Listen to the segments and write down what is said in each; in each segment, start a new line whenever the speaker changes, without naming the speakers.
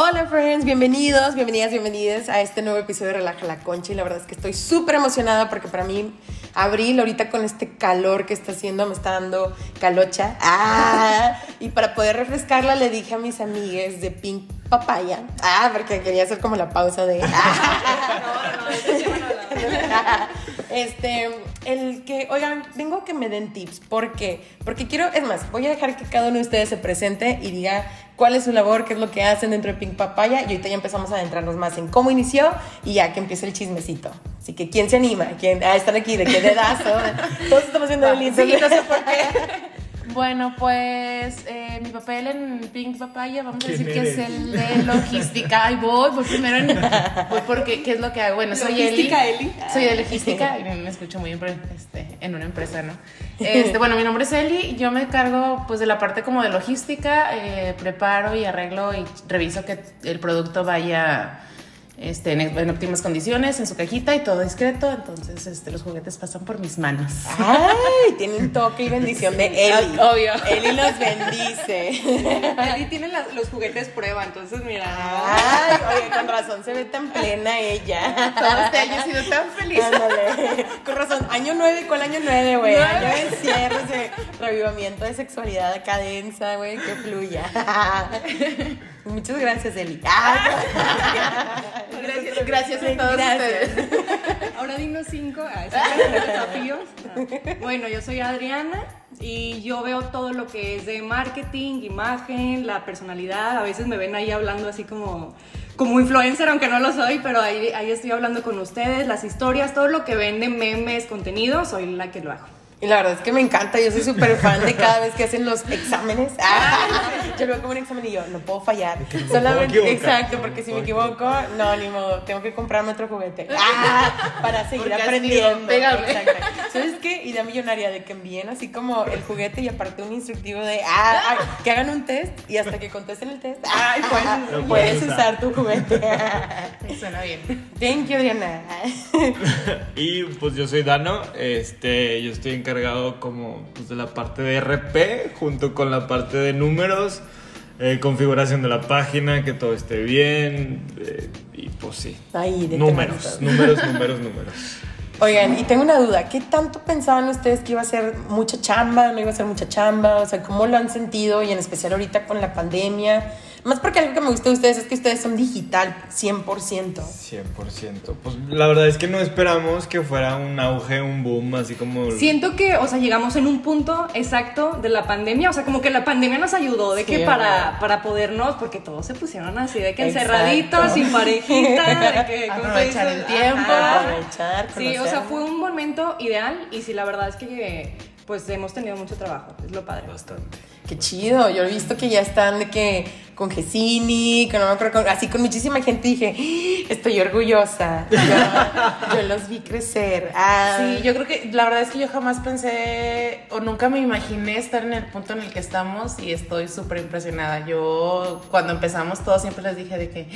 Hola friends, bienvenidos, bienvenidas, bienvenidas a este nuevo episodio de Relaja la Concha y la verdad es que estoy súper emocionada porque para mí abril ahorita con este calor que está haciendo me está dando calocha. Ah, y para poder refrescarla le dije a mis amigues de Pink Papaya, ah, porque quería hacer como la pausa de... Este, el que, oigan, vengo que me den tips. ¿Por qué? Porque quiero, es más, voy a dejar que cada uno de ustedes se presente y diga cuál es su labor, qué es lo que hacen dentro de Pink Papaya. Y ahorita ya empezamos a adentrarnos más en cómo inició y ya que empiece el chismecito. Así que, ¿quién se anima? ¿Quién? Ah, están aquí, ¿de qué dedazo? Todos estamos haciendo el
sí, no sé por qué. Bueno, pues eh, mi papel en Pink Papaya, vamos a decir que es el de logística. Ay, voy, voy primero en. Voy porque, ¿qué es lo que hago? Bueno, soy Eli. Eli. Soy de logística y me escucho muy bien este, en una empresa, ¿no? Este, bueno, mi nombre es Eli. Yo me encargo pues de la parte como de logística. Eh, preparo y arreglo y reviso que el producto vaya este, en, óptimas condiciones, en su cajita y todo discreto. Entonces, este, los juguetes pasan por mis manos.
¡Ay! Tienen toque y bendición de Eli.
Obvio.
Eli los bendice.
Eli tiene los juguetes prueba, entonces mira.
¡Ay! Oye, con razón se ve tan plena ella.
Todo este año he sido tan feliz.
Ándale. Con razón. Año 9, ¿cuál año 9, güey? Año de cierre, de revivamiento de sexualidad, cadenza, güey, que fluya. Muchas gracias, Eli.
gracias, gracias a todos ustedes.
Ahora dinos cinco desafíos. Bueno, yo soy Adriana y yo veo todo lo que es de marketing, imagen, la personalidad. A veces me ven ahí hablando así como como influencer, aunque no lo soy, pero ahí, ahí estoy hablando con ustedes, las historias, todo lo que vende, memes, contenido, soy la que lo hago.
Y la verdad es que me encanta, yo soy súper fan de cada vez que hacen los exámenes. Ah, yo lo veo como un examen y yo, no puedo fallar. Solamente, exacto, porque si me equivoco, no, ni modo, tengo que comprarme otro juguete. Ah, para seguir aprendiendo. Exacto. ¿Sabes qué? Idea millonaria de que envíen así como el juguete y aparte un instructivo de, ah, que hagan un test y hasta que contesten el test, ay, puedes, puedes usar tu juguete.
Suena bien.
Thank you, Adriana.
y pues yo soy Dano, este, yo estoy en encargado como pues, de la parte de RP junto con la parte de números, eh, configuración de la página, que todo esté bien eh, y pues sí. números, números, números, números.
Oigan, y tengo una duda, ¿qué tanto pensaban ustedes que iba a ser mucha chamba, no iba a ser mucha chamba? O sea, ¿cómo lo han sentido? Y en especial ahorita con la pandemia. Más porque algo que me gusta de ustedes es que ustedes son digital 100%. 100%.
Pues la verdad es que no esperamos que fuera un auge, un boom, así como...
Siento que, o sea, llegamos en un punto exacto de la pandemia, o sea, como que la pandemia nos ayudó de que para, para podernos, porque todos se pusieron así, de que encerraditos, sin parejita, de que...
Aprovechar el tiempo.
Aprovechar,
Sí, o sea, fue un momento ideal y sí, la verdad es que pues hemos tenido mucho trabajo, es lo padre.
Bastante.
Qué chido, yo he visto que ya están de que con Gesini, que no me acuerdo, así con muchísima gente dije, ¡Ah! estoy orgullosa, yo, los vi crecer.
Ah. Sí, yo creo que la verdad es que yo jamás pensé o nunca me imaginé estar en el punto en el que estamos y estoy súper impresionada. Yo cuando empezamos todos siempre les dije de que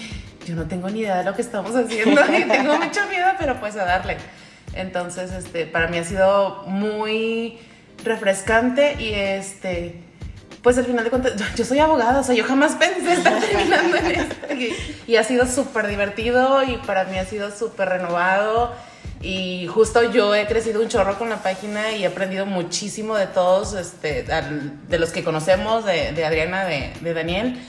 yo no tengo ni idea de lo que estamos haciendo y tengo mucho miedo, pero pues a darle. Entonces, este, para mí ha sido muy refrescante y este pues al final de cuentas, yo soy abogada, o sea, yo jamás pensé estar terminando en esto. Y, ha sido súper divertido y para mí ha sido súper renovado. Y justo yo he crecido un chorro con la página y he aprendido muchísimo de todos, este, de los que conocemos, de, de Adriana, de, de Daniel.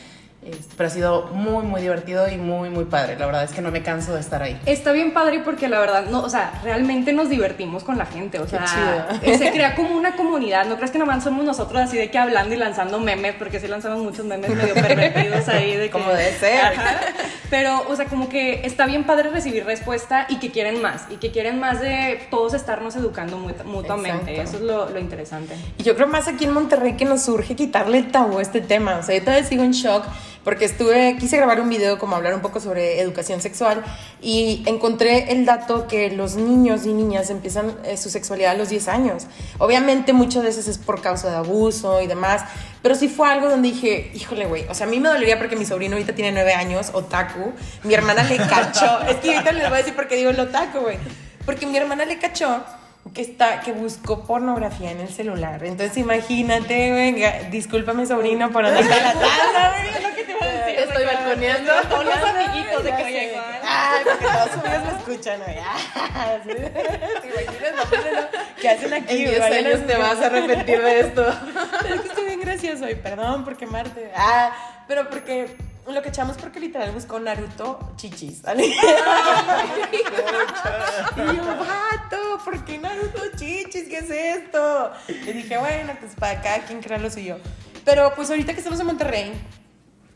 Este, pero ha sido muy, muy divertido y muy, muy padre. La verdad es que no me canso de estar ahí.
Está bien padre porque la verdad, no, o sea, realmente nos divertimos con la gente. O sea, se crea como una comunidad. No crees que nomás somos nosotros así de que hablando y lanzando memes, porque sí lanzamos muchos memes medio pervertidos ahí. De
como debe ser.
Pero, o sea, como que está bien padre recibir respuesta y que quieren más. Y que quieren más de todos estarnos educando mutuamente. Eso es lo, lo, interesante.
Y yo creo más aquí en Monterrey que nos surge quitarle el tabú a este tema. O sea, yo todavía sigo en shock porque estuve, quise grabar un video como hablar un poco sobre educación sexual y encontré el dato que los niños y niñas empiezan eh, su sexualidad a los 10 años. Obviamente muchas veces es por causa de abuso y demás, pero sí fue algo donde dije, híjole, güey, o sea, a mí me dolería porque mi sobrino ahorita tiene 9 años, otaku, mi hermana le cachó, es que ahorita les voy a decir por qué digo el otaku, güey, porque mi hermana le cachó que está que buscó pornografía en el celular. Entonces imagínate, venga, discúlpame sobrino por andar la
Estoy poniendo.
Todos los amiguitos de que oye, igual.
Ay, porque todos amigos me escuchan. Ah, sí. ¿Te imaginas? No. ¿Qué hacen aquí?
En 10
güey? Vayan
años te vas a arrepentir de esto.
Es que estoy bien gracioso y perdón por quemarte. Ah, pero porque lo que echamos porque literal buscó Naruto chichis. ¿vale? y yo, vato, ¿por qué Naruto chichis? ¿Qué es esto? Y dije, bueno, pues para cada quien crea lo suyo. Pero pues ahorita que estamos en Monterrey,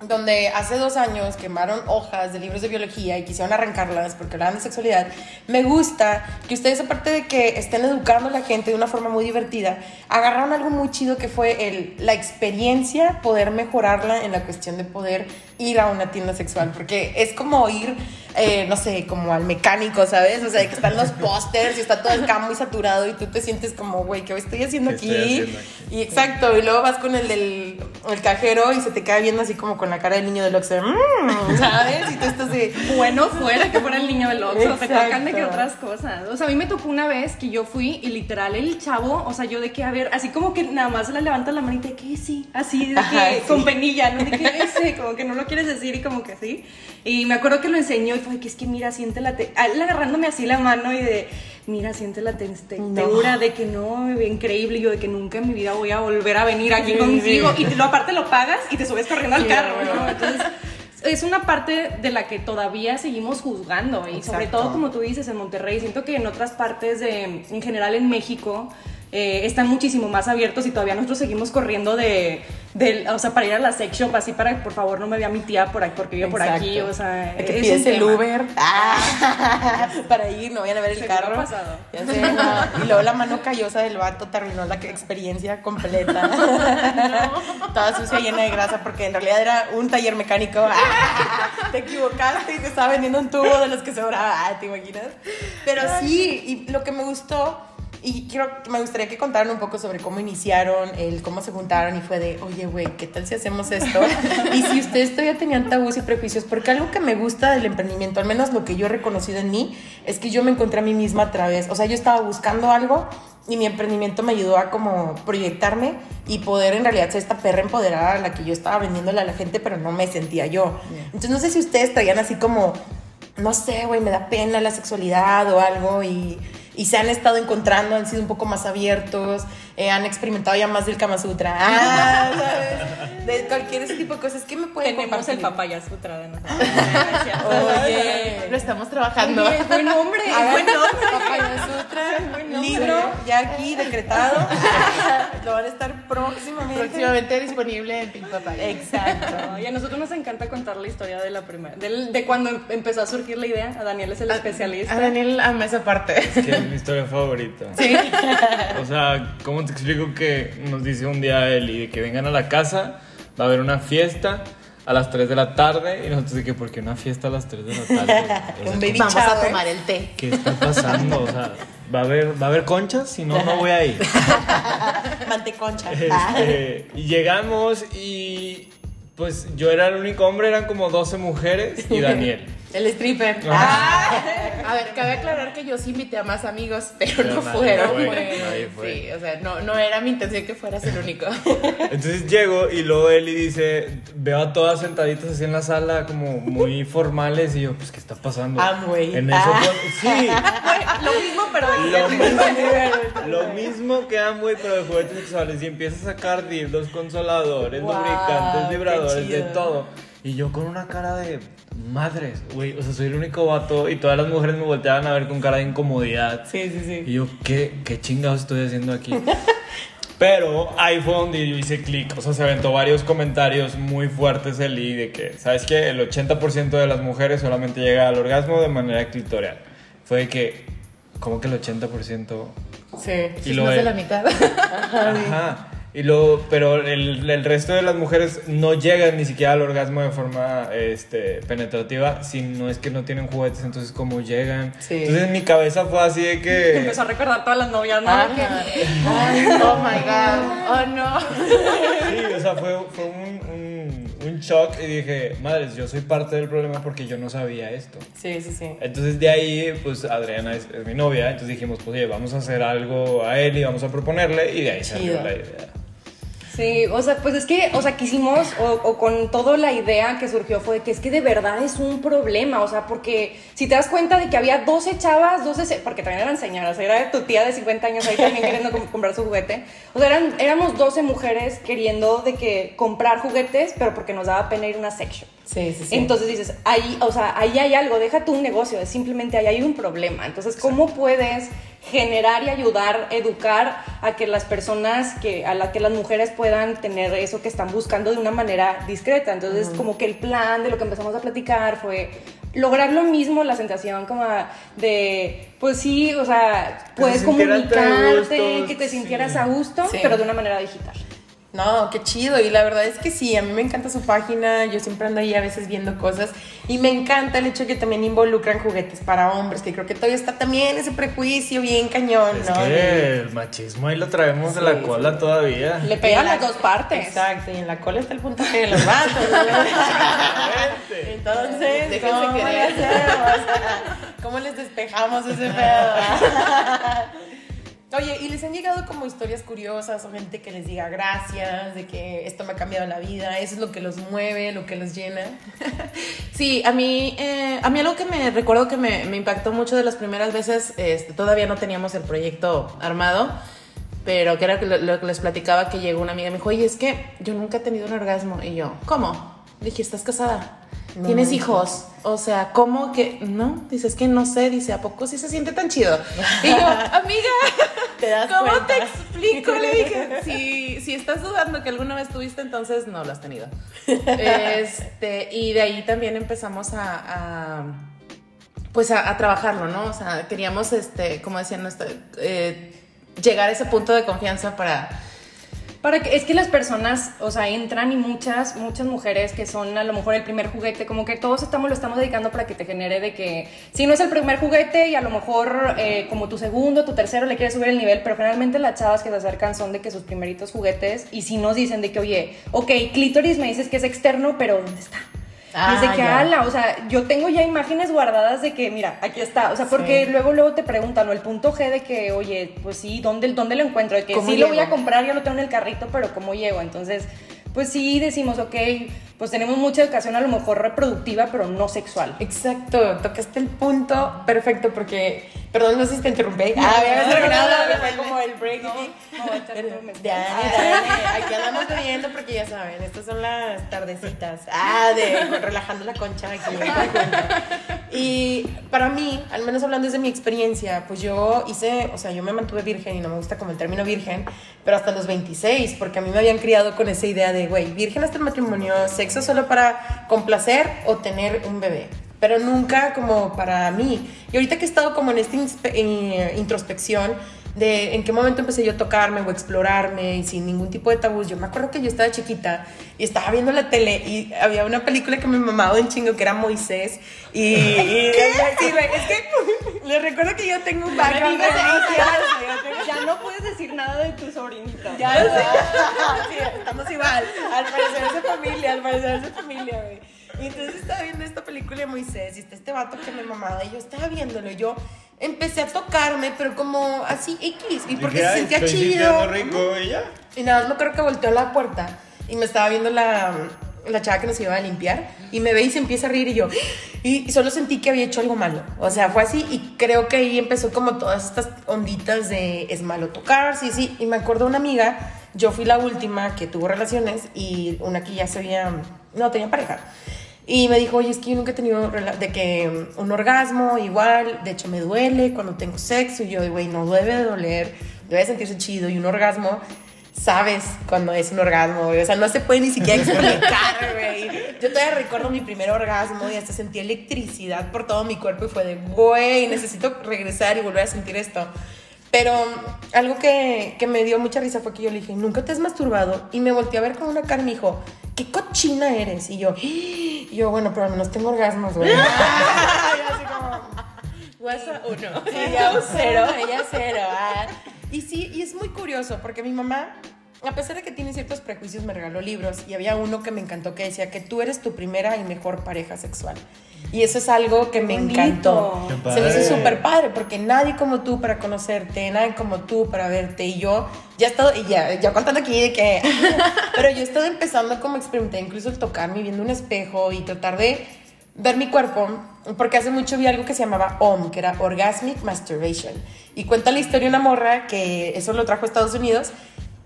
donde hace dos años quemaron hojas de libros de biología y quisieron arrancarlas porque hablaban de sexualidad, me gusta que ustedes, aparte de que estén educando a la gente de una forma muy divertida, agarraron algo muy chido que fue el, la experiencia, poder mejorarla en la cuestión de poder ir a una tienda sexual, porque es como ir, eh, no sé, como al mecánico, ¿sabes? O sea, que están los pósters y está todo el campo muy saturado y tú te sientes como, güey, ¿qué estoy haciendo
¿Qué
aquí?
estoy haciendo aquí?
Y exacto, y luego vas con el del el cajero y se te queda viendo así como con la cara del niño del Oxxo, "Mm", ¿sabes? Y tú estás de...
Bueno, fuera que fuera el niño del Oxxo, te tocan de que otras cosas. O sea, a mí me tocó una vez que yo fui y literal el chavo, o sea, yo de que, a ver, así como que nada más le levanta la manita de que sí, así, de que
Ajá, sí.
con penilla, ¿no? De que ese, como que no lo quieres decir y como que sí. Y me acuerdo que lo enseñó y de que es que mira, siente la te a él agarrándome así la mano y de, mira, siente la te- textura de que no, increíble, y yo de que nunca en mi vida voy a volver a venir aquí
Sí,
contigo.
sí.
Y lo, aparte lo pagas y te subes corriendo al
Sí,
carro. ¿no? Entonces, es una parte de la que todavía seguimos juzgando y sobre todo como tú dices en Monterrey, siento que en otras partes de, en general en México, eh, están muchísimo más abiertos y todavía nosotros seguimos corriendo de, del- o sea, para ir a la sex shop así para, por favor, no me vea mi tía por aquí, porque vive por aquí, o sea,
que
es
pides el
tema.
Uber ah, para ir, no vayan a ver el
Seguro
carro.
pasado.
Ya sé, no. Y luego la mano callosa del vato terminó la que- experiencia completa. Toda sucia, llena de grasa, porque en realidad era un taller mecánico. Ah, te equivocaste y te estaba vendiendo un tubo de los que sobraba. Ah, ¿Te imaginas? Pero sí, y lo que me gustó. Y quiero, me gustaría que contaran un poco sobre cómo iniciaron, el cómo se juntaron y fue de, oye, güey, ¿qué tal si hacemos esto? y si ustedes todavía tenían tabús y prejuicios, porque algo que me gusta del emprendimiento, al menos lo que yo he reconocido en mí, es que yo me encontré a mí misma a través, o sea, yo estaba buscando algo y mi emprendimiento me ayudó a como proyectarme y poder en realidad ser esta perra empoderada a la que yo estaba vendiéndole a la gente, pero no me sentía yo. Entonces no sé si ustedes traían así como, no sé, güey, me da pena la sexualidad o algo y, y se han estado encontrando, han sido un poco más abiertos, eh, han experimentado ya más del Kama Sutra, ah, ¿sabes? De cualquier ese tipo de cosas. ¿Qué me pueden
Tenemos el papaya sutra de nosotros.
Oye,
Lo estamos trabajando.
Oye, buen nombre,
Hagan
buen nombre.
Papaya Sutra, libro ya aquí decretado. Lo van a estar próximamente.
Próximamente disponible en Pink Papaya.
Exacto.
Y a nosotros nos encanta contar la historia de la primera, del- de cuando em- empezó a surgir la idea. A Daniel es el especialista.
A Daniel ama esa parte.
Que es mi historia favorita. O sea, ¿cómo te explico que nos dice un día Eli de que vengan a la casa, va a haber una fiesta a las 3 de la tarde y nosotros de que, ¿por qué una fiesta a las 3 de la tarde? O sea,
Vamos a tomar el té.
¿Qué está pasando? O sea, ¿va a haber, ¿va a haber conchas? Si no, no voy a ir.
Manteconcha.
Este, y llegamos y pues yo era el único hombre, eran como 12 mujeres y Daniel.
El stripper.
Ajá.
A ver, cabe aclarar que yo sí invité a más amigos, pero,
Pero
no
nadie
fueron.
fue,
güey.
nadie fue.
Sí, o sea, no, no era mi intención que fueras el único.
Entonces llego y luego Eli dice, veo a todas sentaditas así en la sala como muy formales y yo, pues, ¿qué está pasando?
Amway.
En eso,
Ah.
sí,
Lo mismo, pero de
lo mismo, lo mismo que Amway, pero de juguetes sexuales. Y empieza a sacar dildos, consoladores,
Wow,
lubricantes, vibradores, de todo. Y yo con una cara de madres, güey, o sea, soy el único vato y todas las mujeres me volteaban a ver con cara de incomodidad.
Sí, sí, sí.
Y yo, ¿qué, qué chingados estoy haciendo aquí? Pero ahí fue donde yo hice clic. O sea, se aventó varios comentarios muy fuertes Eli de que, ¿sabes qué? El 80% de las mujeres solamente llega al orgasmo de manera clitorial. Fue de que, ¿cómo que el 80%?
Sí.
Y
Es
lo
más de la mitad.
Ajá. Y luego, pero el, el resto de las mujeres no llegan ni siquiera al orgasmo de forma este, penetrativa si no es que no tienen juguetes, entonces cómo llegan.
Sí.
Entonces en mi cabeza fue así de que...
empezó a recordar todas las novias, ¿no? Que-
Ay, oh my god. Oh no.
Sí, o sea, fue, fue un, un, un shock y dije, madres, yo soy parte del problema porque yo no sabía esto.
Sí, sí, sí.
Entonces de ahí, pues Adriana es, es mi novia, entonces dijimos, pues oye, vamos a hacer algo a él y vamos a proponerle y de ahí salió
Chido.
la idea.
Sí, o sea, pues es que, o sea, quisimos, o, o con toda la idea que surgió fue de que es que de verdad es un problema, o sea, porque si te das cuenta de que había 12 chavas, 12, se- porque también eran señoras, era tu tía de 50 años ahí también queriendo com- comprar su juguete, o sea, eran, éramos 12 mujeres queriendo de que comprar juguetes, pero porque nos daba pena ir a una section.
Sí, sí, sí.
Entonces dices, ahí, o sea, ahí hay algo, déjate un negocio, es simplemente ahí hay un problema. Entonces, ¿cómo puedes generar y ayudar, educar a que las personas, que, a la que las mujeres puedan tener eso que están buscando de una manera discreta? Entonces, como que el plan de lo que empezamos a platicar fue lograr lo mismo, la sensación como de, pues sí, o sea, puedes comunicarte,
gusto,
que te
sí.
sintieras a gusto,
Sí.
pero de una manera digital.
No, qué chido. Y la verdad es que sí, a mí me encanta su página. Yo siempre ando ahí a veces viendo cosas. Y me encanta el hecho de que también involucran juguetes para hombres, que creo que todavía está también ese prejuicio bien cañón,
Es
¿no?
que el machismo ahí lo traemos de la
Sí,
cola todavía.
Le pegan las dos partes.
Exacto, y en la cola está el puntaje de los vatos. ¿no? Entonces,
Déjense
¿cómo le
querer.
hacemos? ¿Cómo les despejamos ese pedo? Oye, ¿y les han llegado como historias curiosas o gente que les diga gracias, de que esto me ha cambiado la vida, eso es lo que los mueve, lo que los llena?
Sí, a mí, eh, a mí algo que me recuerdo que me, impactó mucho de las primeras veces, este, todavía no teníamos el proyecto armado, pero que era lo, lo que les platicaba que llegó una amiga y me dijo, oye, es que yo nunca he tenido un orgasmo. Y yo, ¿cómo? Dije, ¿estás casada? ¿Tienes hijos? O sea, ¿cómo que? No, dice, es que no sé, dice, ¿a poco sí se siente tan chido? Y yo, amiga,
¿Te das
¿cómo
cuenta?
te explico? Le dije, si, si estás dudando que alguna vez tuviste, entonces no lo has tenido. Este, y de ahí también empezamos a, a, pues a, a trabajarlo, ¿no? O sea, queríamos, este, como decían, eh, llegar a ese punto de confianza para...
Para que, es que las personas, o sea, entran y muchas, muchas mujeres que son a lo mejor el primer juguete, como que todos estamos, lo estamos dedicando para que te genere de que, si no es el primer juguete y a lo mejor eh, como tu segundo, tu tercero le quieres subir el nivel, pero generalmente las chavas que se acercan son de que sus primeritos juguetes y si nos dicen de que, oye, ok, clítoris me dices que es externo, pero ¿dónde está?
Ah,
Desde que
ya.
ala, o sea, yo tengo ya imágenes guardadas de que, mira, aquí está, o sea, porque
Sí.
luego luego te preguntan, o el punto G de que, oye, pues sí, ¿dónde, dónde lo encuentro? De que
¿Cómo
sí lo voy a comprar, ya lo tengo en el carrito, pero ¿cómo llego? Entonces, pues sí decimos, ok, pues tenemos mucha educación a lo mejor reproductiva, pero no sexual.
Exacto, tocaste el punto perfecto porque, perdón, no sé si te interrumpí. Ah, había terminado,
no, no,
fue
no,
como el break.
no,
aquí.
no, no
andamos bebiendo porque ya saben, estas son las tardecitas. Ah, de relajando la concha aquí. Y para mí, al menos hablando desde mi experiencia, pues yo hice, o sea, yo me mantuve virgen y no me gusta como el término virgen, pero hasta los 26, porque a mí me habían criado con esa idea de, güey, virgen hasta el matrimonio, sexo solo para complacer o tener un bebé. Pero nunca como para mí. Y ahorita que he estado como en esta eh, introspección, de en qué momento empecé yo a tocarme o explorarme y sin ningún tipo de tabús. Yo me acuerdo que yo estaba chiquita y estaba viendo la tele y había una película que me mamaba un chingo que era Moisés y, y sí, güey, es que les recuerdo que yo tengo un background religioso.
Ya no puedes decir nada de tu sobrinita.
Ya. Sí, estamos igual. Al parecer es de familia, al parecer es de familia, güey. Y entonces estaba viendo esta película de Moisés y está este vato que me mamaba y yo estaba viéndolo y yo empecé a tocarme, pero como así X. Y porque se
"Ay,
sentía chido.
rico y ya.
Y nada más me creo que volteó la puerta y me estaba viendo la, la chava que nos iba a limpiar y me ve y se empieza a reír y yo, y solo sentí que había hecho algo malo. O sea, fue así y creo que ahí empezó como todas estas onditas de es malo tocar, sí, sí. Y me acuerdo una amiga, yo fui la última que tuvo relaciones y una que ya se había, no, tenía pareja. Y me dijo, oye, es que yo nunca he tenido de que mm, un orgasmo igual, de hecho me duele cuando tengo sexo. Y yo, güey, no debe de doler, debe de sentirse chido. Y un orgasmo, sabes cuando es un orgasmo, güey. O sea, no se puede ni siquiera explicar, güey. Yo todavía recuerdo mi primer orgasmo y hasta sentí electricidad por todo mi cuerpo y fue de, güey, necesito regresar y volver a sentir esto. Pero algo que, que me dio mucha risa fue que yo le dije, ¿nunca te has masturbado? Y me volteé a ver con una cara y me dijo, ¿qué cochina eres? Y yo, y yo, bueno, pero al menos tengo orgasmos, güey. Y así como,
WhatsApp uno.
Sí, ya cero, ella cero. ah. Y sí, y es muy curioso porque mi mamá a pesar de que tiene ciertos prejuicios, me regaló libros y había uno que me encantó que decía que tú eres tu primera y mejor pareja sexual. Y eso es algo que me
bonito.
encantó. Se me hizo súper padre porque nadie como tú para conocerte, nadie como tú para verte. Y yo ya he estado, y ya, ya contando aquí de que. pero yo he estado empezando como experimentar, incluso el tocarme viendo un espejo y tratar de ver mi cuerpo, porque hace mucho vi algo que se llamaba OM, que era Orgasmic Masturbation. Y cuenta la historia de una morra que eso lo trajo a Estados Unidos,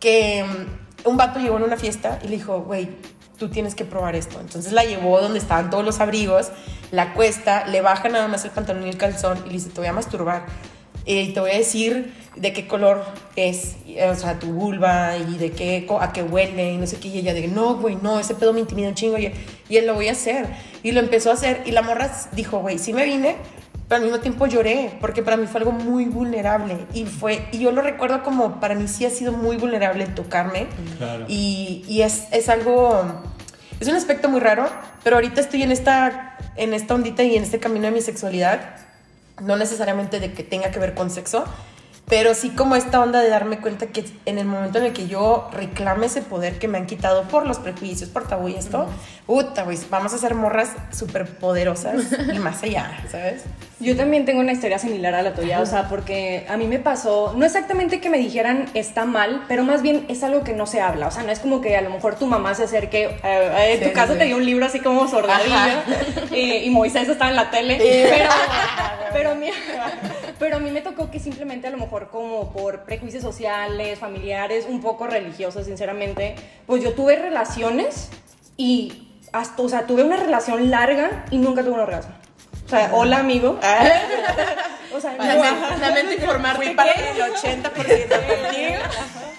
que mm, un vato llegó en una fiesta y le dijo, güey, tú tienes que probar esto. Entonces la llevó donde estaban todos los abrigos, la cuesta, le baja nada más el pantalón y el calzón y le dice, te voy a masturbar. Eh, Y te voy a decir de qué color es, o sea, tu vulva y de qué, a qué huele y no sé qué. Y ella de, no, güey, no, ese pedo me intimida un chingo. Y, y él lo voy a hacer. Y lo empezó a hacer. Y la morra dijo, güey, sí me vine, pero al mismo tiempo lloré, porque para mí fue algo muy vulnerable. Y, fue, y yo lo recuerdo como, para mí sí ha sido muy vulnerable tocarme.
Claro.
Y, y es, es algo, es un aspecto muy raro, pero ahorita estoy en esta, en esta ondita y en este camino de mi sexualidad, no necesariamente de que tenga que ver con sexo, pero sí como esta onda de darme cuenta que en el momento en el que yo reclame ese poder que me han quitado por los prejuicios, por tabú y esto, puta, güey, vamos a ser morras súper poderosas y más allá, ¿sabes?
Yo también tengo una historia similar a la tuya, o sea, porque a mí me pasó, no exactamente que me dijeran está mal, pero más bien es algo que no se habla, o sea, no es como que a lo mejor tu mamá se acerque, eh, eh, en
Sí,
tu casa
sí.
te dio un libro así como sordadilla eh, y Moisés estaba en la tele, pero, pero, a mí, pero a mí me tocó que simplemente a lo mejor como por prejuicios sociales, familiares, un poco religiosos, sinceramente, pues yo tuve relaciones y hasta, o sea, tuve una relación larga y nunca tuve un orgasmo. O sea, hola amigo. O sea, no, ajá.
Lamento informarte
Fui para
que...
el 80% contigo.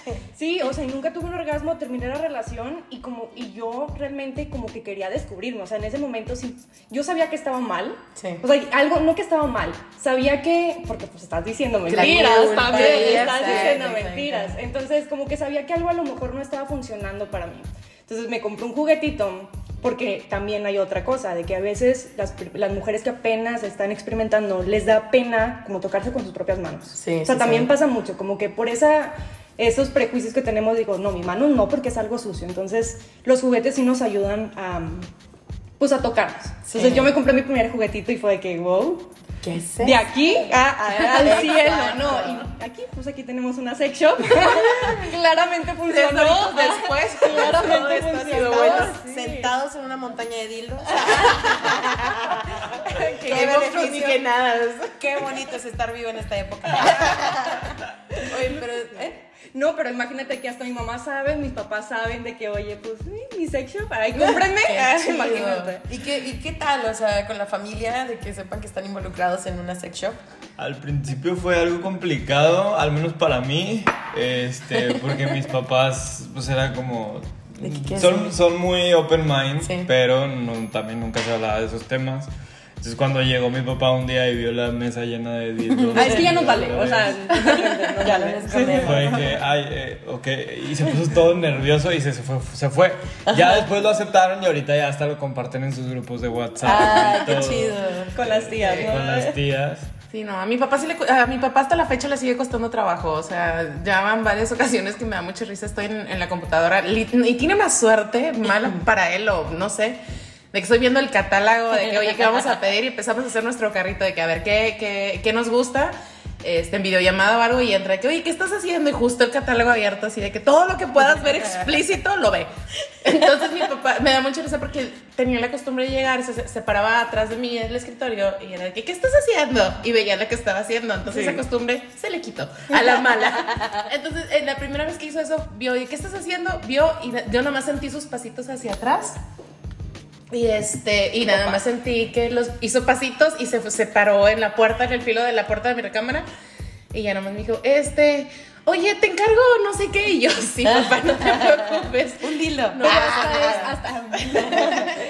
Sí, o sea, y nunca tuve un orgasmo, terminé la relación y como y yo realmente como que quería descubrirme, o sea, en ese momento sí, yo sabía que estaba mal,
Sí.
o sea, algo, no que estaba mal, sabía que, porque pues estás diciendo mentiras también, estás diciendo mentiras, entonces como que sabía que algo a lo mejor no estaba funcionando para mí, entonces me compré un juguetito, porque también hay otra cosa, de que a veces las, las mujeres que apenas están experimentando les da pena como tocarse con sus propias manos,
Sí,
o sea,
sí,
también
sí.
pasa mucho, como que por esa, esos prejuicios que tenemos, digo, no, mi mano no, porque es algo sucio. Entonces, los juguetes sí nos ayudan a, pues, a tocarnos. Entonces,
Sí.
yo me compré mi primer juguetito y fue de que, wow,
¿Qué es
de aquí a- a- al cielo. ¿no? Y aquí, pues, aquí tenemos una sex shop. Claramente funcionó.
después,
claramente funcionó.
bueno.
sí.
sentados en una montaña de dildos. Qué beneficio.
nada.
Qué bonito es estar vivo en esta época. Oye, pero ¿eh?
No, pero imagínate que hasta mi mamá sabe, mis papás saben de que, oye, pues, mi sex shop, ay, cómprenme. Ah, imagínate.
¿Y qué, ¿Y qué tal? O sea, con la familia, de que sepan que están involucrados en una sex shop.
Al principio fue algo complicado, al menos para mí, este, porque mis papás, pues era como,
¿De qué quieres
son, son muy open mind,
Sí.
pero no, también nunca se hablaba de esos temas. Entonces cuando llegó mi papá un día y vio la mesa llena de dildos,
Ah, es que ya no vale, o sea, no
Ya escondemos.
fue que, ay, eh, ok, y se puso todo nervioso y se, se fue, se fue. Ya después lo aceptaron y ahorita ya hasta lo comparten en sus grupos de WhatsApp.
Ay,
y
qué chido.
Con las tías, ¿no?
Con las tías.
Sí, no, a mi papá sí le, a mi papá hasta la fecha le sigue costando trabajo, o sea, ya van varias ocasiones que me da mucha risa, estoy en, en la computadora y tiene más suerte, mala para él o no sé, de que estoy viendo el catálogo de que, oye, ¿qué vamos a pedir? Y empezamos a hacer nuestro carrito de que, a ver, ¿qué, qué, qué nos gusta? Este, en videollamada o algo y entra que, oye, ¿qué estás haciendo? Y justo el catálogo abierto, así de que todo lo que puedas ver explícito lo ve. Entonces mi papá me da mucha risa porque tenía la costumbre de llegar, se, se paraba atrás de mí en el escritorio y era de que, ¿qué estás haciendo? Y veía lo que estaba haciendo. Entonces esa costumbre se le quitó a la mala. Entonces, la primera vez que hizo eso, vio, ¿y qué estás haciendo? Vio y yo nomás sentí sus pasitos hacia atrás. Y este, y nada más sentí que los hizo pasitos y se, se paró en la puerta, en el filo de la puerta de mi recámara. Y ya nomás me dijo, este, oye, te encargo no sé qué. Y yo, sí, papá, no te preocupes.
Un dilo.
No, hasta es- hasta-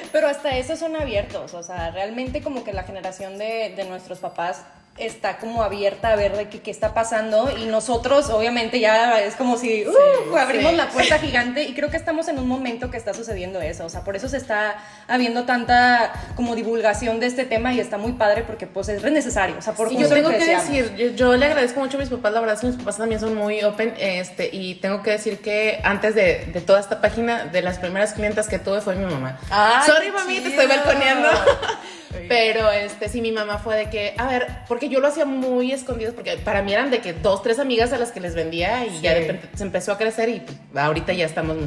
pero hasta eso son abiertos, o sea, realmente como que la generación de, de nuestros papás está como abierta a ver de qué, qué está pasando y nosotros obviamente ya es como si uh, abrimos
sí.
la puerta gigante y creo que estamos en un momento que está sucediendo eso, o sea, por eso se está habiendo tanta como divulgación de este tema y está muy padre porque pues es necesario, o sea, por
Sí, yo tengo que decir, yo, yo le agradezco mucho a mis papás, la verdad es que mis papás también son muy open, este, y tengo que decir que antes de, de toda esta página, de las primeras clientas que tuve fue mi mamá.
Ay,
Sorry, mami, te estoy balconeando. Pero este sí, mi mamá fue de que, a ver, porque yo lo hacía muy escondido, porque para mí eran de que dos, tres amigas a las que les vendía y ya de repente se empezó a crecer y pues, ahorita ya estamos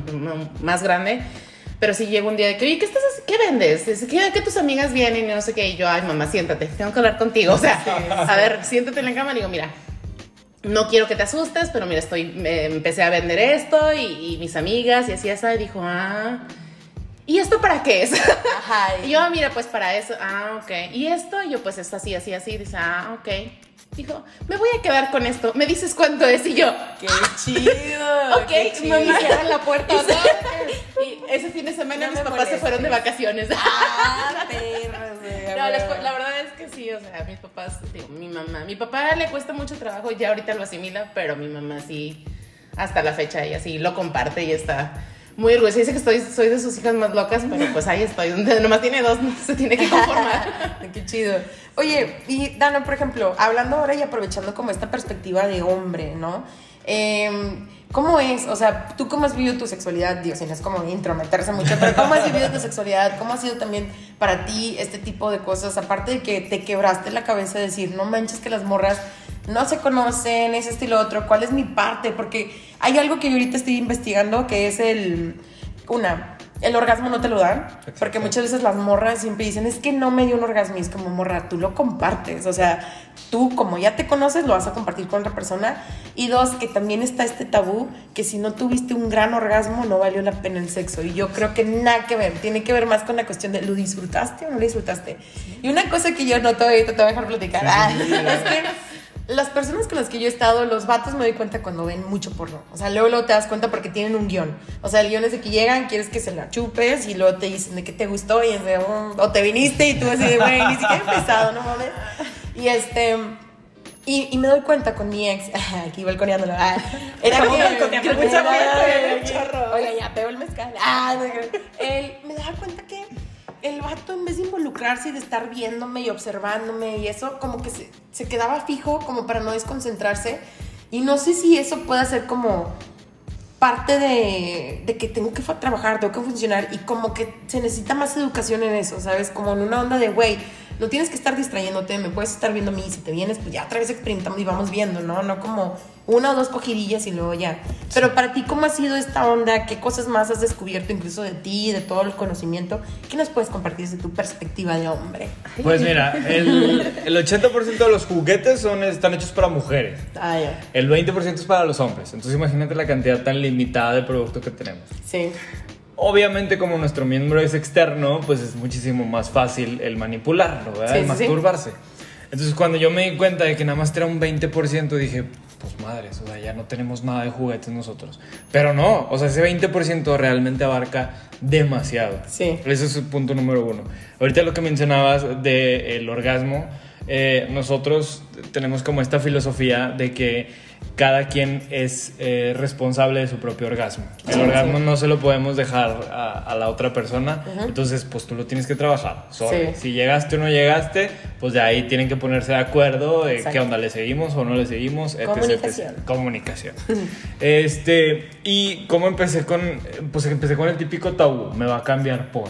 más grande. Pero sí llegó un día de que, oye, ¿qué estás ¿Qué vendes? Es que, tus amigas vienen y no sé qué. Y yo, ay, mamá, siéntate, tengo que hablar contigo. O sea, a ver, siéntate en la cama y digo, mira, no quiero que te asustes, pero mira, estoy, me empecé a vender esto y, y mis amigas y así, así, y dijo, ah, ¿y esto para qué es?
Ajá.
y yo, "Ah, mira, pues para eso, ah, ok. ¿Y esto? Y yo, pues es así, así, así, dice, ah, ok. Dijo, me voy a quedar con esto, ¿me dices cuánto es? Y yo,
Qué chido.
ok,
qué chido.
mamá.
La puerta.
y ese fin de semana
No
mis papás se
molestes.
fueron de vacaciones.
Ah, perros,
No,
güey.
la verdad es que sí, o sea, mis papás, digo, mi mamá, mi papá le cuesta mucho trabajo, ya ahorita lo asimila, pero mi mamá sí, hasta la fecha ella sí lo comparte y está muy orgullosa. Dice que estoy, soy de sus hijas más locas, pero pues ahí estoy, donde nomás tiene dos, no se tiene que conformar.
Qué chido. Oye, y Dano, por ejemplo, hablando ahora y aprovechando como esta perspectiva de hombre, ¿no? Em, ¿Cómo es? O sea, ¿tú cómo has vivido tu sexualidad? Digo, si no es como intrometerse mucho, pero ¿cómo has vivido tu sexualidad? ¿Cómo ha sido también para ti este tipo de cosas? Aparte de que te quebraste la cabeza de decir, no manches que las morras no se conocen, es esto y lo otro, ¿cuál es mi parte? Porque hay algo que yo ahorita estoy investigando que es el, una, el orgasmo no te lo dan, porque muchas veces las morras siempre dicen, es que no me dio un orgasmo, y es como morra, tú lo compartes, o sea, tú como ya te conoces, lo vas a compartir con otra persona, y dos, que también está este tabú, que si no tuviste un gran orgasmo, no valió la pena el sexo, y yo creo que nada que ver, tiene que ver más con la cuestión de, ¿lo disfrutaste o no lo disfrutaste? Y una cosa que yo noto, ahorita te voy a dejar platicar, ah, es que las personas con las que yo he estado, los vatos me doy cuenta cuando ven mucho porno. O sea, luego, luego te das cuenta porque tienen un guion. O sea, el guion es de que llegan, quieres que se la chupes y luego te dicen de que te gustó y es de, "Mm", o te viniste y tú así de, güey, ni siquiera he empezado, no mames. Y este... Y, y me doy cuenta con mi ex, aquí balconeándolo, ah, era que,
mucho,
Ay,
mucho chorro.
Oiga, ya pegó el mezcal. Ah, no, él me daba cuenta que el vato en vez de involucrarse y de estar viéndome y observándome y eso, como que se, se quedaba fijo como para no desconcentrarse. Y no sé si eso puede ser como parte de, de que tengo que trabajar, tengo que funcionar y como que se necesita más educación en eso, ¿sabes? Como en una onda de, güey, no tienes que estar distrayéndote, me puedes estar viendo a mí, si te vienes, pues ya otra vez experimentamos y vamos viendo, ¿no? No como una o dos cogidillas y luego ya. Pero para ti, ¿cómo ha sido esta onda? ¿Qué cosas más has descubierto incluso de ti, de todo el conocimiento? ¿Qué nos puedes compartir desde tu perspectiva de hombre?
Pues mira, el, el 80% de los juguetes son, están hechos para mujeres.
Ah, ya.
El 20% es para los hombres. Entonces imagínate la cantidad tan limitada de producto que tenemos.
Sí.
Obviamente como nuestro miembro es externo, pues es muchísimo más fácil el manipularlo, ¿verdad?
Sí,
el
sí, sí.
masturbarse. Entonces cuando yo me di cuenta de que nada más era un 20%, dije, pues madres, o sea, ya no tenemos nada de juguetes nosotros. Pero no, o sea, ese 20% realmente abarca demasiado.
Sí.
Ese es el punto número uno. Ahorita lo que mencionabas del orgasmo, eh, nosotros tenemos como esta filosofía de que cada quien es eh, responsable de su propio orgasmo. El
Sí,
orgasmo
sí.
no se lo podemos dejar a, a la otra persona, entonces pues tú lo tienes que trabajar. Sorry.
Sí.
Si llegaste o no llegaste, pues de ahí tienen que ponerse de acuerdo de
Exacto.
qué onda, le seguimos o no le seguimos. etc,
Comunicación.
etc. Comunicación. este, y cómo empecé con, pues empecé con el típico tabú, me va a cambiar por.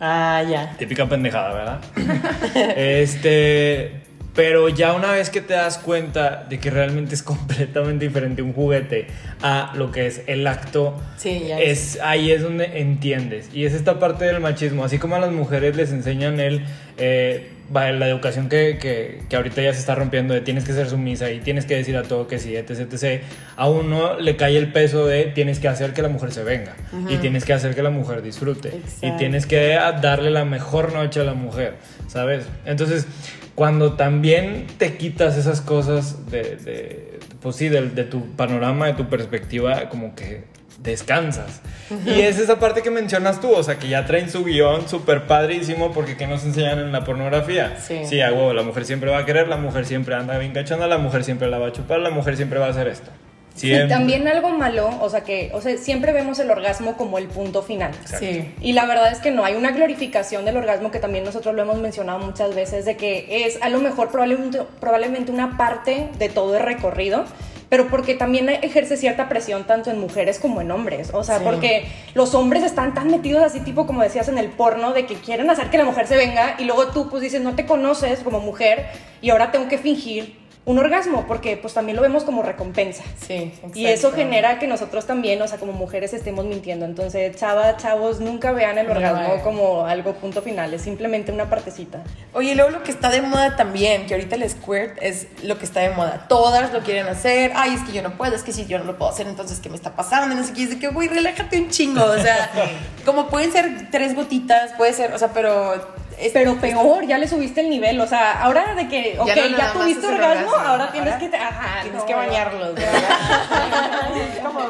Ah, ya.
Típica pendejada, ¿verdad? este, pero ya una vez que te das cuenta de que realmente es completamente diferente un juguete a lo que es el acto,
Sí, ya.
es ahí es donde entiendes. Y es esta parte del machismo, así como a las mujeres les enseñan el eh, la educación que, que, que ahorita ya se está rompiendo de tienes que ser sumisa y tienes que decir a todo que sí, etc, etc. A uno le cae el peso de tienes que hacer que la mujer se venga y tienes que hacer que la mujer disfrute y tienes que darle la mejor noche a la mujer, ¿sabes? Entonces, cuando también te quitas esas cosas de, de pues sí, de, tu panorama, de tu perspectiva, como que descansas. Y es esa parte que mencionas tú, o sea, que ya traen su guion súper padrísimo porque ¿qué nos enseñan en la pornografía?
Sí.
Sí, a huevo, la mujer siempre va a querer, la mujer siempre anda bien cachona, la mujer siempre la va a chupar, la mujer siempre va a hacer esto.
Y
Siempre.
también algo malo, o sea que, o sea, siempre vemos el orgasmo como el punto final.
Sí.
Y la verdad es que no, hay una glorificación del orgasmo que también nosotros lo hemos mencionado muchas veces, de que es a lo mejor probablemente, probablemente una parte de todo el recorrido, pero porque también ejerce cierta presión tanto en mujeres como en hombres. O sea,
Sí.
porque los hombres están tan metidos así, tipo como decías en el porno, de que quieren hacer que la mujer se venga y luego tú pues dices, no te conoces como mujer y ahora tengo que fingir un orgasmo, porque pues también lo vemos como recompensa.
Sí,
Y eso genera que nosotros también, o sea, como mujeres estemos mintiendo. Entonces, chavas, chavos, nunca vean el orgasmo como algo punto final, es simplemente una partecita.
Oye, y luego lo que está de moda también, que ahorita el squirt es lo que está de moda. Todas lo quieren hacer. Ay, es que yo no puedo, es que si yo no lo puedo hacer, entonces, ¿qué me está pasando? Y No sé qué. Es de que, güey, relájate un chingo. O sea, como pueden ser tres gotitas, puede ser, o sea, pero. Es-
Pero peor, ya le subiste el nivel, o sea, ahora de que, ok,
Ya no
tuviste orgasmo, ahora tienes que, te- ajá,
Tienes
no.
que bañarlos. Es como,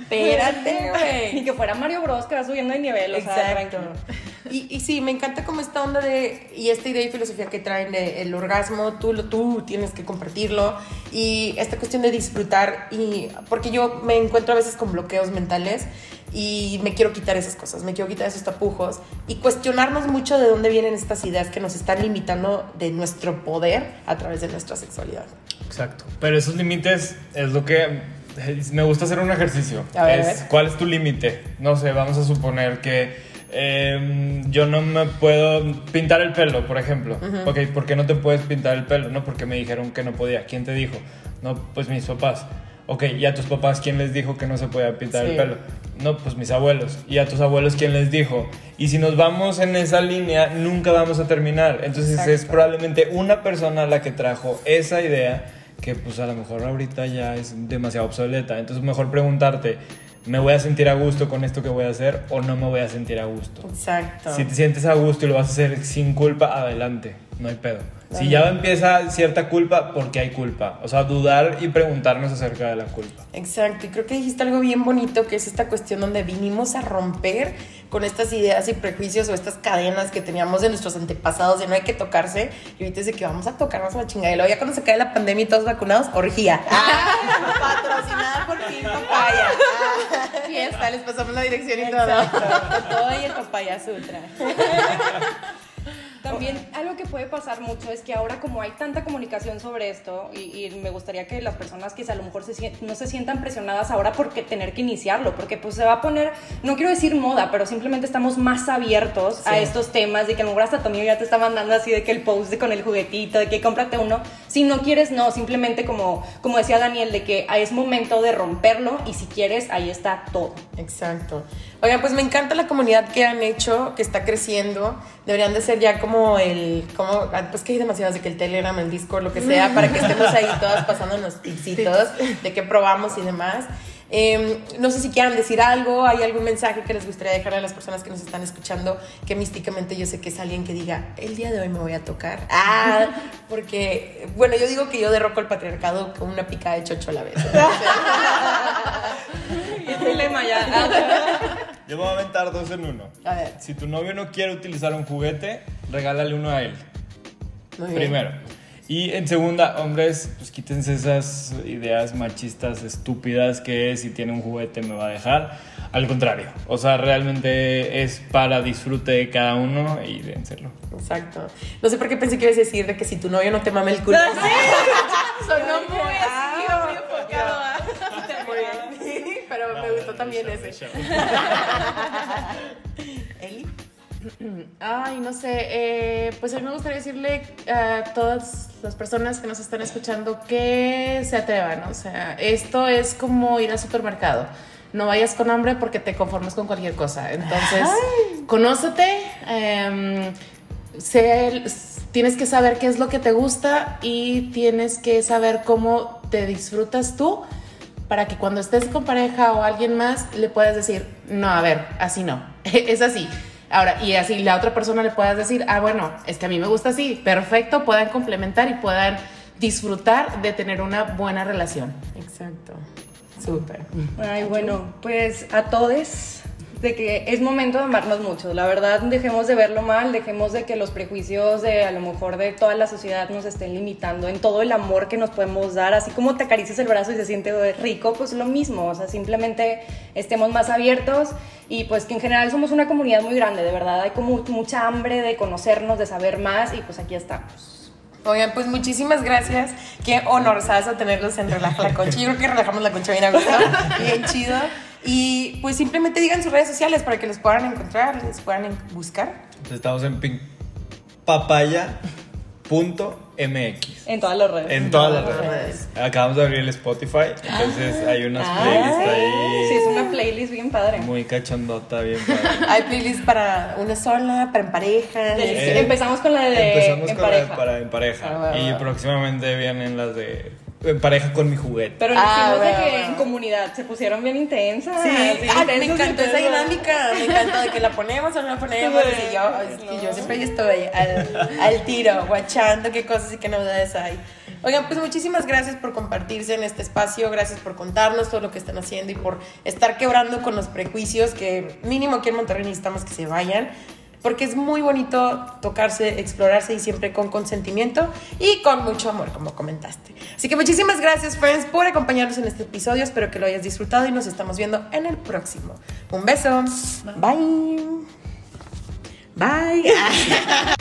espérate, güey.
Ni que fuera Mario Bros que va subiendo de nivel, o sea,
Exacto.
tranquilo.
Y, y sí, me encanta como esta onda de, y esta idea y filosofía que traen de el orgasmo, tú, lo, tú tienes que compartirlo, y esta cuestión de disfrutar, y porque yo me encuentro a veces con bloqueos mentales y me quiero quitar esas cosas, me quiero quitar esos tapujos y cuestionarnos mucho de dónde vienen estas ideas que nos están limitando de nuestro poder a través de nuestra sexualidad.
Exacto. Pero esos límites es lo que me gusta hacer un ejercicio.
A ver,
es. ¿Cuál es tu límite? No sé, vamos a suponer que eh, yo no me puedo pintar el pelo, por ejemplo. Ok, ¿por qué no te puedes pintar el pelo? No, porque me dijeron que no podía. ¿Quién te dijo? No, pues mis papás. Ok, ¿y a tus papás quién les dijo que no se podía pintar
Sí.
el pelo? No, pues mis abuelos. ¿Y a tus abuelos quién les dijo? Y si nos vamos en esa línea, nunca vamos a terminar. Entonces es probablemente una persona la que trajo esa idea que pues a lo mejor ahorita ya es demasiado obsoleta. Entonces mejor preguntarte, ¿me voy a sentir a gusto con esto que voy a hacer o no me voy a sentir a gusto?
Exacto.
Si te sientes a gusto y lo vas a hacer sin culpa, adelante, no hay pedo. Si ya empieza cierta culpa, porque hay culpa. O sea, dudar y preguntarnos acerca de la culpa.
Exacto, y creo que dijiste algo bien bonito, que es esta cuestión donde vinimos a romper con estas ideas y prejuicios o estas cadenas que teníamos de nuestros antepasados de no hay que tocarse, y ahorita de que vamos a tocarnos a la chingada. Y luego ya cuando se cae la pandemia y todos vacunados, orgía. Ah, patrocinada por ti, papaya.
Fiesta, les pasamos la dirección y todo.
Exacto, todo y el papaya sutra.
También algo que puede pasar mucho es que ahora como hay tanta comunicación sobre esto y, y me gustaría que las personas que a lo mejor se no se sientan presionadas ahora porque tener que iniciarlo, porque pues se va a poner, no quiero decir moda, pero simplemente estamos más abiertos a estos temas de que a lo mejor hasta tu amigo ya te está mandando así de que el post con el juguetito, de que cómprate uno. Si no quieres, no, simplemente como, como decía Daniel, de que es momento de romperlo y si quieres, ahí está todo.
Exacto. Oigan, pues me encanta la comunidad que han hecho, que está creciendo. Deberían de ser ya como el, como, ah, pues que hay demasiados de que el Telegram, el Discord, lo que sea, para que estemos ahí todas pasándonos tipsitos de qué probamos y demás. Eh, no sé si quieran decir algo, hay algún mensaje que les gustaría dejarle a las personas que nos están escuchando, que místicamente yo sé que es alguien que diga, el día de hoy me voy a tocar. Ah, porque, bueno, yo digo que yo derroco el patriarcado con una picada de chocho a la vez.
Es mi lema ya.
Yo me voy a aventar dos en uno.
A ver.
Si tu novio no quiere utilizar un juguete, regálale uno a él.
Muy bien.
Primero. Y en segunda, hombres, pues quítense esas ideas machistas estúpidas que si tiene un juguete me va a dejar. Al contrario, o sea, realmente es para disfrute de cada uno y dénselo.
Exacto. No sé por qué pensé que ibas a decir de que si tu novio no te mama el culo.
Sonó muy así,
Ah,
muy enfocado a...
Muy bien. También ese. Eli.
Ay, no sé, eh, pues a mí me gustaría decirle a todas las personas que nos están escuchando que se atrevan, o sea, esto es como ir al supermercado. No vayas con hambre porque te conformes con cualquier cosa. Entonces, conócete, em, sé- tienes que saber qué es lo que te gusta y tienes que saber cómo te disfrutas tú para que cuando estés con pareja o alguien más le puedas decir, no, a ver, así no, es así. Ahora, y así la otra persona le puedas decir, ah, bueno, es que a mí me gusta así, perfecto, puedan complementar y puedan disfrutar de tener una buena relación.
Exacto. Súper.
Ay, bueno, pues a todos de que es momento de amarnos mucho. La verdad, dejemos de verlo mal, dejemos de que los prejuicios de a lo mejor de toda la sociedad nos estén limitando en todo el amor que nos podemos dar, así como te acaricias el brazo y se siente rico, pues lo mismo, o sea, simplemente estemos más abiertos y pues que en general somos una comunidad muy grande, de verdad, hay como mucha hambre de conocernos, de saber más y pues aquí estamos.
Oigan, pues muchísimas gracias. Qué honor, ¿sabes? A tenerlos en Relaja la Concha. Yo creo que relajamos la concha bien a gusto, bien chido. Y pues simplemente digan sus redes sociales para que los puedan encontrar, les puedan buscar.
Estamos en pink papaya.mx.
En todas las redes.
En todas las redes. Acabamos de abrir el Spotify, entonces hay unas
Ah,
playlists ahí.
Sí, es una playlist bien padre.
Muy cachondota, bien padre.
Hay playlists para una sola, para en pareja.
Eh,
Empezamos con la de
Empezamos
en
con la
pareja.
de para en pareja.
Ah,
y próximamente vienen las de en pareja con mi juguete.
Pero
Ah,
dijimos de
bueno,
que
bueno.
en comunidad se pusieron bien intensas.
Sí,
así,
Ay, me encantó esa dinámica, me encantó de que la ponemos o no la ponemos.
Sí,
y yo, que yo siempre estoy al, al tiro, guachando qué cosas y qué novedades hay. Oigan, pues muchísimas gracias por compartirse en este espacio, gracias por contarnos todo lo que están haciendo y por estar quebrando con los prejuicios que mínimo aquí en Monterrey necesitamos que se vayan. Porque es muy bonito tocarse, explorarse y siempre con consentimiento y con mucho amor, como comentaste. Así que muchísimas gracias, friends, por acompañarnos en este episodio. Espero que lo hayas disfrutado y nos estamos viendo en el próximo. Un beso. Bye. Bye.